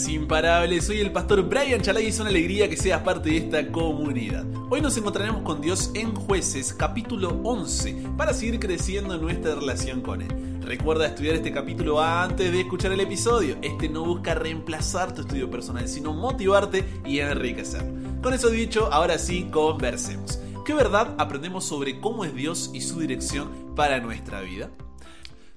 Podcast Imparable. Soy el pastor Brian Chalay y es una alegría que seas parte de esta comunidad. Hoy nos encontraremos con Dios en Jueces, capítulo 11, para seguir creciendo en nuestra relación con Él. Recuerda estudiar este capítulo antes de escuchar el episodio. Este no busca reemplazar tu estudio personal, sino motivarte y enriquecer. Con eso dicho, ahora sí, conversemos. ¿Qué verdad aprendemos sobre cómo es Dios y su dirección para nuestra vida?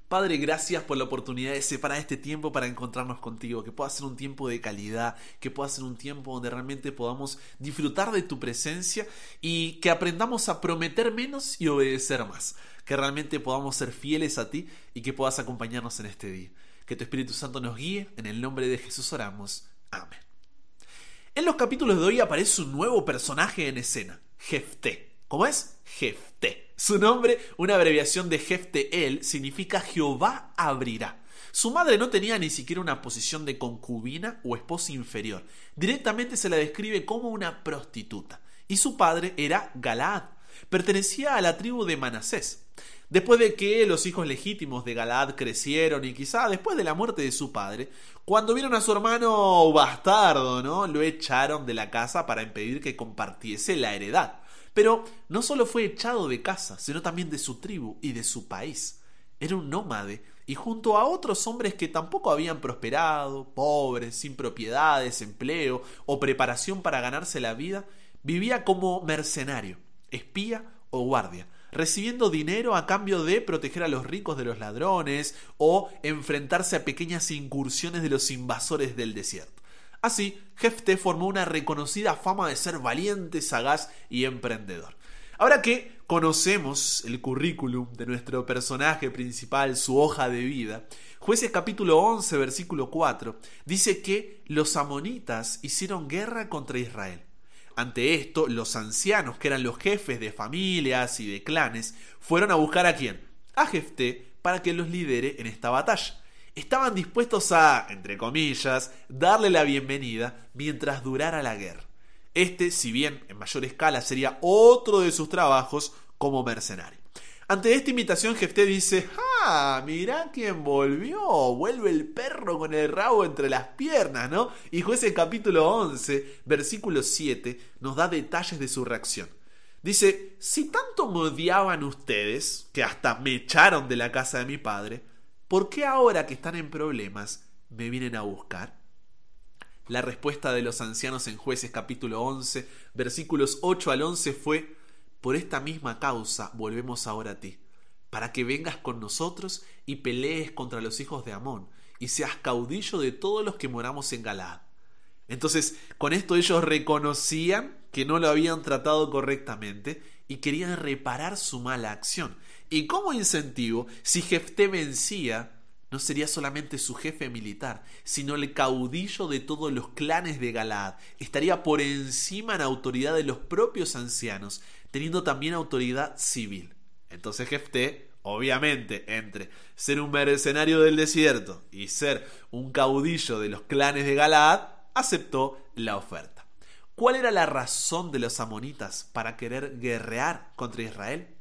Padre, gracias por la oportunidad de separar este tiempo para encontrarnos contigo, que pueda ser un tiempo de calidad, que pueda ser un tiempo donde realmente podamos disfrutar de tu presencia y que aprendamos a prometer menos y obedecer más, que realmente podamos ser fieles a ti y que puedas acompañarnos en este día. Que tu Espíritu Santo nos guíe, en el nombre de Jesús oramos. Amén. En los capítulos de hoy aparece un nuevo personaje en escena, Jefté. ¿Cómo es? Jefté. Su nombre, una abreviación de Jefteel, significa Jehová abrirá. Su madre no tenía ni siquiera una posición de concubina o esposa inferior. Directamente se la describe como una prostituta. Y su padre era Galaad. Pertenecía a la tribu de Manasés. Después de que los hijos legítimos de Galaad crecieron y quizá después de la muerte de su padre, cuando vieron a su hermano bastardo, ¿no? Lo echaron de la casa para impedir que compartiese la heredad. Pero no solo fue echado de casa, sino también de su tribu y de su país. Era un nómade y junto a otros hombres que tampoco habían prosperado, pobres, sin propiedades, empleo o preparación para ganarse la vida, vivía como mercenario, espía o guardia, recibiendo dinero a cambio de proteger a los ricos de los ladrones o enfrentarse a pequeñas incursiones de los invasores del desierto. Así, Jefte formó una reconocida fama de ser valiente, sagaz y emprendedor. Ahora que conocemos el currículum de nuestro personaje principal, su hoja de vida, Jueces capítulo 11, versículo 4, dice que los amonitas hicieron guerra contra Israel. Ante esto, los ancianos, que eran los jefes de familias y de clanes, fueron a buscar a quién? A Jefté para que los lidere en esta batalla estaban dispuestos a, entre comillas, darle la bienvenida mientras durara la guerra. Este, si bien en mayor escala, sería otro de sus trabajos como mercenario. Ante esta invitación, Jefté dice: ¡Ah! Mirá quién volvió. Vuelve el perro con el rabo entre las piernas, ¿no? Y juez capítulo 11, versículo 7, nos da detalles de su reacción. Dice: Si tanto me odiaban ustedes, que hasta me echaron de la casa de mi padre, ¿por qué ahora que están en problemas me vienen a buscar? La respuesta de los ancianos en jueces capítulo 11, versículos 8 al 11 fue, por esta misma causa volvemos ahora a ti, para que vengas con nosotros y pelees contra los hijos de Amón, y seas caudillo de todos los que moramos en Galaad. Entonces, con esto ellos reconocían que no lo habían tratado correctamente y querían reparar su mala acción. Y como incentivo, si Jefté vencía, no sería solamente su jefe militar, sino el caudillo de todos los clanes de Galaad. Estaría por encima en autoridad de los propios ancianos, teniendo también autoridad civil. Entonces Jefté, obviamente, entre ser un mercenario del desierto y ser un caudillo de los clanes de Galaad, aceptó la oferta. ¿Cuál era la razón de los amonitas para querer guerrear contra Israel?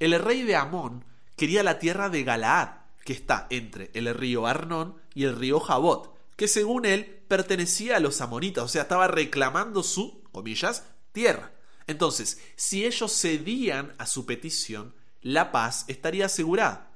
El rey de Amón quería la tierra de Galaad, que está entre el río Arnón y el río Jabot, que según él pertenecía a los amonitas, o sea, estaba reclamando su, comillas, tierra. Entonces, si ellos cedían a su petición, la paz estaría asegurada.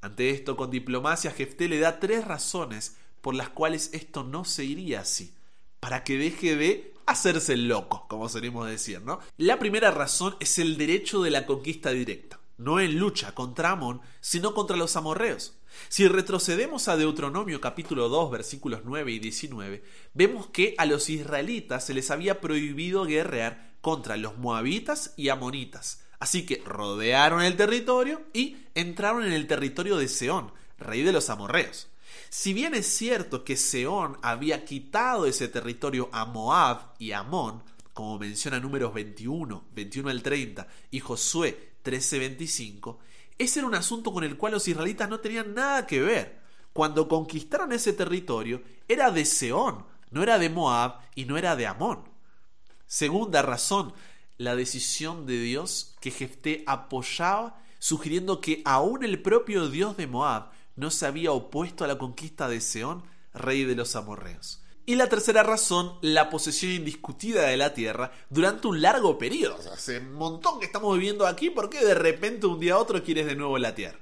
Ante esto, con diplomacia, Jefté le da tres razones por las cuales esto no se iría así, para que deje de hacerse loco, como solemos decir, ¿no? La primera razón es el derecho de la conquista directa no en lucha contra Amón, sino contra los amorreos. Si retrocedemos a Deuteronomio capítulo 2 versículos 9 y 19, vemos que a los israelitas se les había prohibido guerrear contra los moabitas y amonitas. Así que rodearon el territorio y entraron en el territorio de Seón, rey de los amorreos. Si bien es cierto que Seón había quitado ese territorio a Moab y Amón, como menciona números 21, 21 al 30, y Josué 13:25, ese era un asunto con el cual los israelitas no tenían nada que ver. Cuando conquistaron ese territorio, era de Seón, no era de Moab y no era de Amón. Segunda razón, la decisión de Dios que Jefté apoyaba, sugiriendo que aún el propio Dios de Moab no se había opuesto a la conquista de Seón, rey de los amorreos. Y la tercera razón, la posesión indiscutida de la tierra durante un largo periodo. hace un montón que estamos viviendo aquí, ¿por qué de repente un día a otro quieres de nuevo la tierra?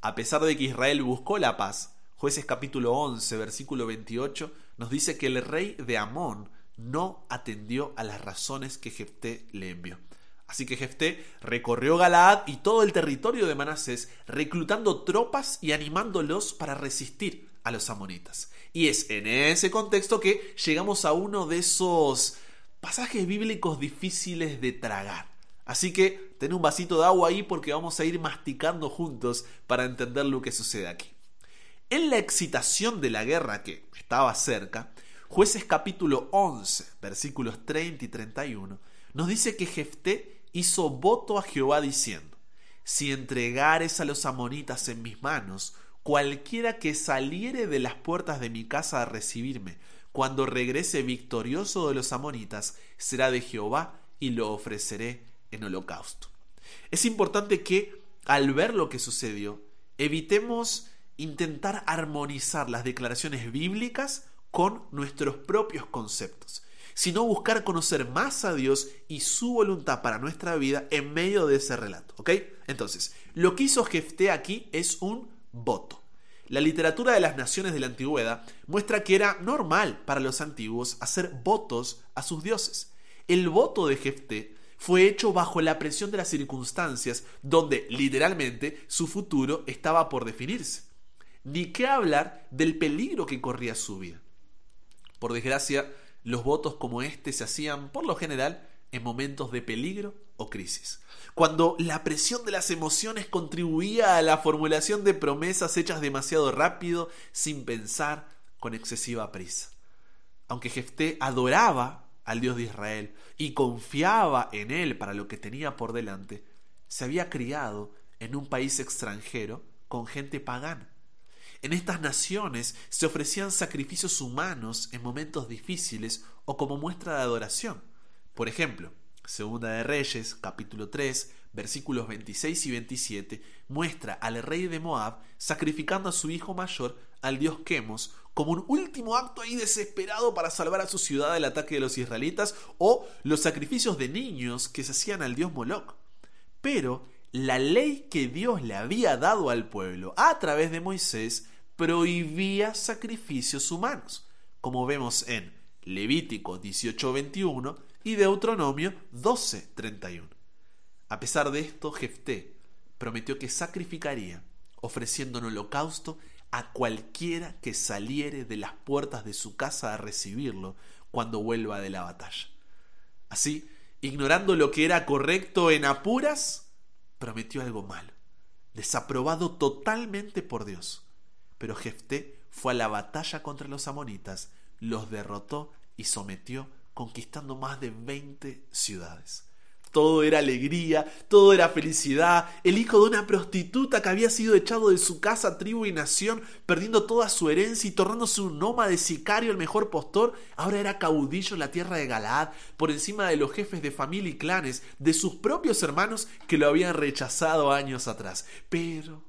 A pesar de que Israel buscó la paz, Jueces capítulo 11, versículo 28, nos dice que el rey de Amón no atendió a las razones que Jefté le envió. Así que Jefté recorrió Galaad y todo el territorio de Manasés, reclutando tropas y animándolos para resistir a los amonitas. Y es en ese contexto que llegamos a uno de esos pasajes bíblicos difíciles de tragar. Así que ten un vasito de agua ahí porque vamos a ir masticando juntos para entender lo que sucede aquí. En la excitación de la guerra que estaba cerca, Jueces capítulo 11, versículos 30 y 31, nos dice que Jefté hizo voto a Jehová diciendo, si entregares a los amonitas en mis manos, cualquiera que saliere de las puertas de mi casa a recibirme, cuando regrese victorioso de los amonitas, será de Jehová y lo ofreceré en holocausto. Es importante que, al ver lo que sucedió, evitemos intentar armonizar las declaraciones bíblicas con nuestros propios conceptos, sino buscar conocer más a Dios y su voluntad para nuestra vida en medio de ese relato. ¿Ok? Entonces, lo que hizo Jefté aquí es un voto. La literatura de las naciones de la antigüedad muestra que era normal para los antiguos hacer votos a sus dioses. El voto de Jefté fue hecho bajo la presión de las circunstancias donde literalmente su futuro estaba por definirse. Ni qué hablar del peligro que corría su vida. Por desgracia, los votos como este se hacían, por lo general, en momentos de peligro o crisis. Cuando la presión de las emociones contribuía a la formulación de promesas hechas demasiado rápido, sin pensar, con excesiva prisa. Aunque Jefté adoraba al Dios de Israel y confiaba en él para lo que tenía por delante, se había criado en un país extranjero con gente pagana. En estas naciones se ofrecían sacrificios humanos en momentos difíciles o como muestra de adoración. Por ejemplo, Segunda de Reyes, capítulo 3, versículos 26 y 27, muestra al rey de Moab sacrificando a su hijo mayor al dios Quemos como un último acto ahí desesperado para salvar a su ciudad del ataque de los israelitas o los sacrificios de niños que se hacían al dios Moloch. Pero la ley que Dios le había dado al pueblo a través de Moisés prohibía sacrificios humanos, como vemos en Levítico 18:21 y Deuteronomio 12:31. A pesar de esto, Jefté prometió que sacrificaría, ofreciendo un holocausto a cualquiera que saliere de las puertas de su casa a recibirlo cuando vuelva de la batalla. Así, ignorando lo que era correcto en apuras, prometió algo malo, desaprobado totalmente por Dios pero Jefté fue a la batalla contra los amonitas, los derrotó y sometió, conquistando más de 20 ciudades. Todo era alegría, todo era felicidad. El hijo de una prostituta que había sido echado de su casa, tribu y nación, perdiendo toda su herencia y tornándose un nómade sicario, el mejor postor, ahora era caudillo en la tierra de Galaad, por encima de los jefes de familia y clanes, de sus propios hermanos que lo habían rechazado años atrás. Pero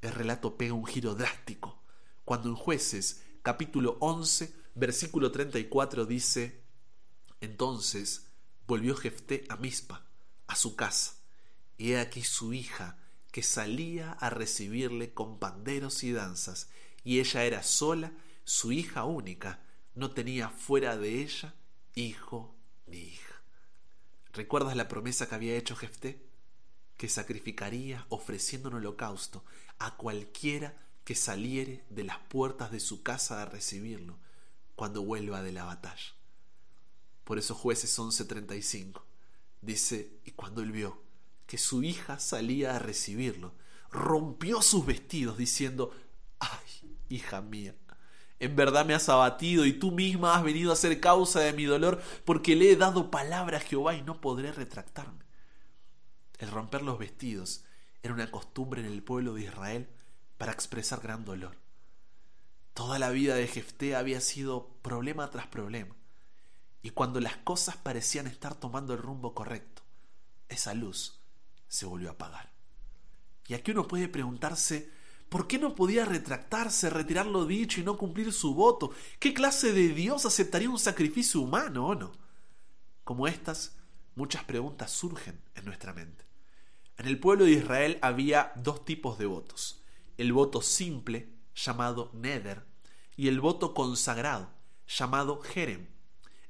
el relato pega un giro drástico cuando en jueces capítulo 11 versículo 34 dice, entonces volvió Jefté a Mispa, a su casa, y he aquí su hija que salía a recibirle con panderos y danzas, y ella era sola, su hija única, no tenía fuera de ella hijo ni hija. ¿Recuerdas la promesa que había hecho Jefté? Que sacrificaría ofreciendo un holocausto a cualquiera que saliere de las puertas de su casa a recibirlo cuando vuelva de la batalla. Por eso jueces 11:35 dice, y cuando él vio que su hija salía a recibirlo, rompió sus vestidos diciendo, ay, hija mía, en verdad me has abatido y tú misma has venido a ser causa de mi dolor porque le he dado palabra a Jehová y no podré retractarme. El romper los vestidos era una costumbre en el pueblo de Israel para expresar gran dolor. Toda la vida de Jefté había sido problema tras problema, y cuando las cosas parecían estar tomando el rumbo correcto, esa luz se volvió a apagar. Y aquí uno puede preguntarse, ¿Por qué no podía retractarse, retirar lo dicho y no cumplir su voto? ¿Qué clase de Dios aceptaría un sacrificio humano o no? Como estas, muchas preguntas surgen en nuestra mente. En el pueblo de Israel había dos tipos de votos. El voto simple, llamado Neder, y el voto consagrado, llamado Jerem.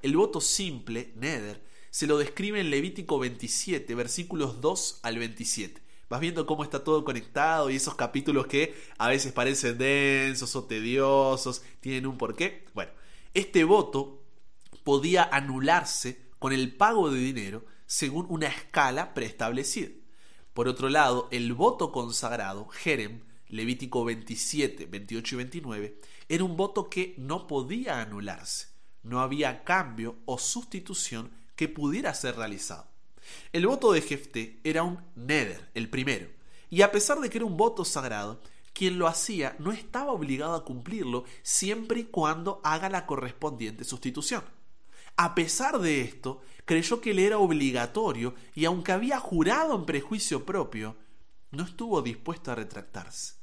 El voto simple, Neder, se lo describe en Levítico 27, versículos 2 al 27. Vas viendo cómo está todo conectado y esos capítulos que a veces parecen densos o tediosos, tienen un porqué. Bueno, este voto podía anularse con el pago de dinero según una escala preestablecida. Por otro lado, el voto consagrado, Jerem, Levítico 27, 28 y 29, era un voto que no podía anularse. No había cambio o sustitución que pudiera ser realizado. El voto de Jefté era un neder, el primero, y a pesar de que era un voto sagrado, quien lo hacía no estaba obligado a cumplirlo siempre y cuando haga la correspondiente sustitución. A pesar de esto, creyó que le era obligatorio y aunque había jurado en prejuicio propio, no estuvo dispuesto a retractarse.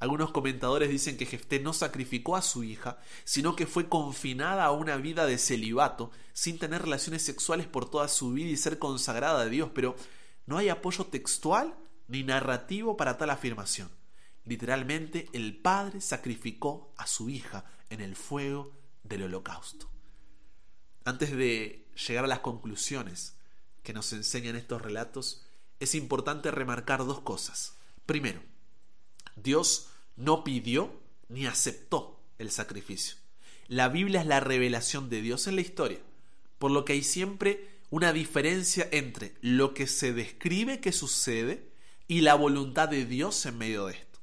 Algunos comentadores dicen que Jefté no sacrificó a su hija, sino que fue confinada a una vida de celibato, sin tener relaciones sexuales por toda su vida y ser consagrada a Dios, pero no hay apoyo textual ni narrativo para tal afirmación. Literalmente, el padre sacrificó a su hija en el fuego del holocausto. Antes de llegar a las conclusiones que nos enseñan estos relatos, es importante remarcar dos cosas. Primero, Dios no pidió ni aceptó el sacrificio. La Biblia es la revelación de Dios en la historia, por lo que hay siempre una diferencia entre lo que se describe que sucede y la voluntad de Dios en medio de esto.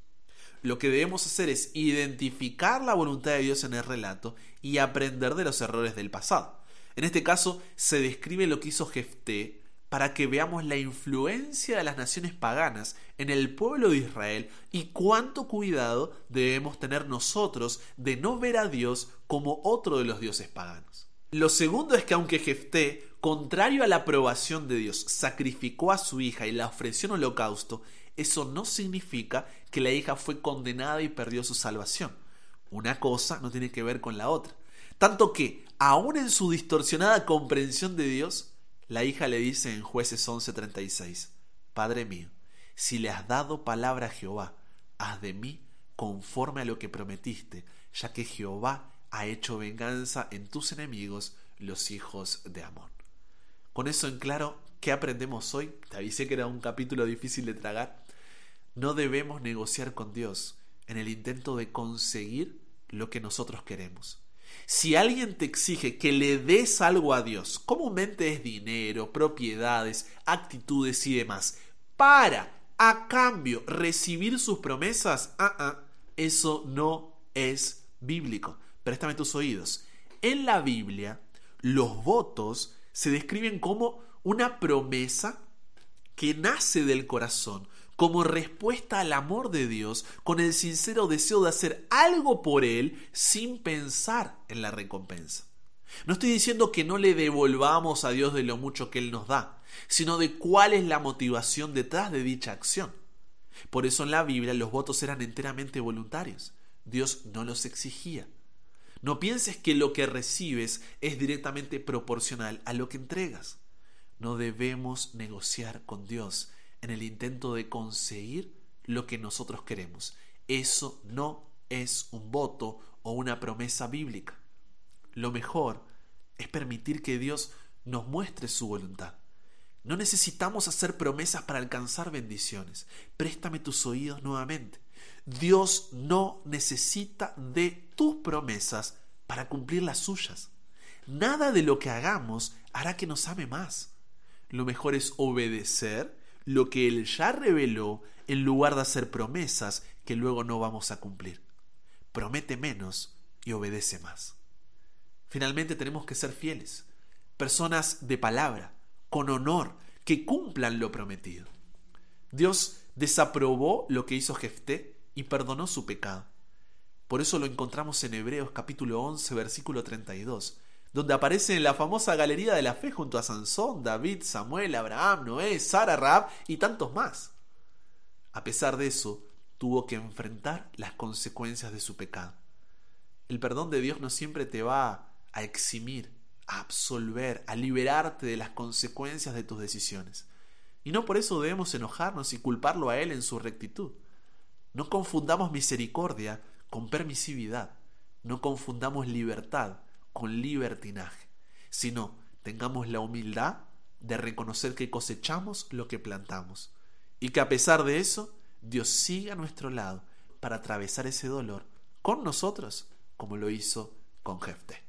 Lo que debemos hacer es identificar la voluntad de Dios en el relato y aprender de los errores del pasado. En este caso se describe lo que hizo Jefté para que veamos la influencia de las naciones paganas en el pueblo de Israel y cuánto cuidado debemos tener nosotros de no ver a Dios como otro de los dioses paganos. Lo segundo es que aunque Jefté, contrario a la aprobación de Dios, sacrificó a su hija y la ofreció en holocausto, eso no significa que la hija fue condenada y perdió su salvación. Una cosa no tiene que ver con la otra. Tanto que, aun en su distorsionada comprensión de Dios, la hija le dice en jueces 11:36, Padre mío, si le has dado palabra a Jehová, haz de mí conforme a lo que prometiste, ya que Jehová ha hecho venganza en tus enemigos, los hijos de Amón. Con eso en claro, ¿qué aprendemos hoy? Te avisé que era un capítulo difícil de tragar. No debemos negociar con Dios en el intento de conseguir lo que nosotros queremos. Si alguien te exige que le des algo a Dios, comúnmente es dinero, propiedades, actitudes y demás, para, a cambio, recibir sus promesas, ah, ah, eso no es bíblico. Préstame tus oídos. En la Biblia, los votos se describen como una promesa que nace del corazón, como respuesta al amor de Dios, con el sincero deseo de hacer algo por Él sin pensar en la recompensa. No estoy diciendo que no le devolvamos a Dios de lo mucho que Él nos da, sino de cuál es la motivación detrás de dicha acción. Por eso en la Biblia los votos eran enteramente voluntarios. Dios no los exigía. No pienses que lo que recibes es directamente proporcional a lo que entregas. No debemos negociar con Dios en el intento de conseguir lo que nosotros queremos. Eso no es un voto o una promesa bíblica. Lo mejor es permitir que Dios nos muestre su voluntad. No necesitamos hacer promesas para alcanzar bendiciones. Préstame tus oídos nuevamente. Dios no necesita de tus promesas para cumplir las suyas. Nada de lo que hagamos hará que nos ame más. Lo mejor es obedecer lo que Él ya reveló en lugar de hacer promesas que luego no vamos a cumplir. Promete menos y obedece más. Finalmente tenemos que ser fieles, personas de palabra, con honor, que cumplan lo prometido. Dios desaprobó lo que hizo Jefté y perdonó su pecado. Por eso lo encontramos en Hebreos capítulo 11 versículo 32 donde aparece en la famosa galería de la fe junto a Sansón, David, Samuel, Abraham, Noé, Sara, Raab y tantos más. A pesar de eso, tuvo que enfrentar las consecuencias de su pecado. El perdón de Dios no siempre te va a eximir, a absolver, a liberarte de las consecuencias de tus decisiones. Y no por eso debemos enojarnos y culparlo a Él en su rectitud. No confundamos misericordia con permisividad. No confundamos libertad con libertinaje, sino tengamos la humildad de reconocer que cosechamos lo que plantamos y que a pesar de eso Dios sigue a nuestro lado para atravesar ese dolor con nosotros como lo hizo con Jefte.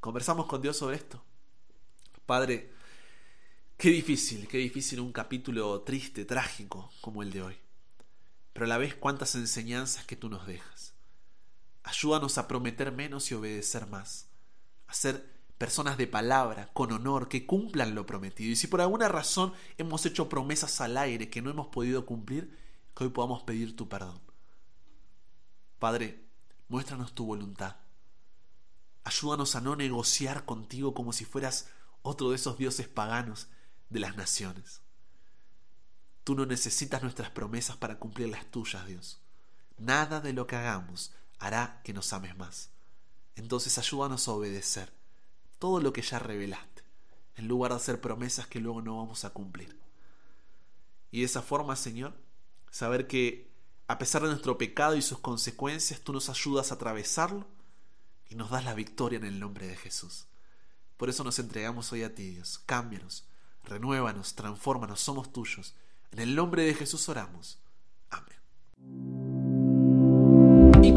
Conversamos con Dios sobre esto. Padre, qué difícil, qué difícil un capítulo triste, trágico como el de hoy. Pero a la vez cuántas enseñanzas que tú nos dejas. Ayúdanos a prometer menos y obedecer más a ser personas de palabra, con honor, que cumplan lo prometido. Y si por alguna razón hemos hecho promesas al aire que no hemos podido cumplir, que hoy podamos pedir tu perdón. Padre, muéstranos tu voluntad. Ayúdanos a no negociar contigo como si fueras otro de esos dioses paganos de las naciones. Tú no necesitas nuestras promesas para cumplir las tuyas, Dios. Nada de lo que hagamos hará que nos ames más. Entonces ayúdanos a obedecer todo lo que ya revelaste, en lugar de hacer promesas que luego no vamos a cumplir. Y de esa forma, Señor, saber que a pesar de nuestro pecado y sus consecuencias, tú nos ayudas a atravesarlo y nos das la victoria en el nombre de Jesús. Por eso nos entregamos hoy a ti, Dios. Cámbianos, renuévanos, transfórmanos, somos tuyos. En el nombre de Jesús oramos. Amén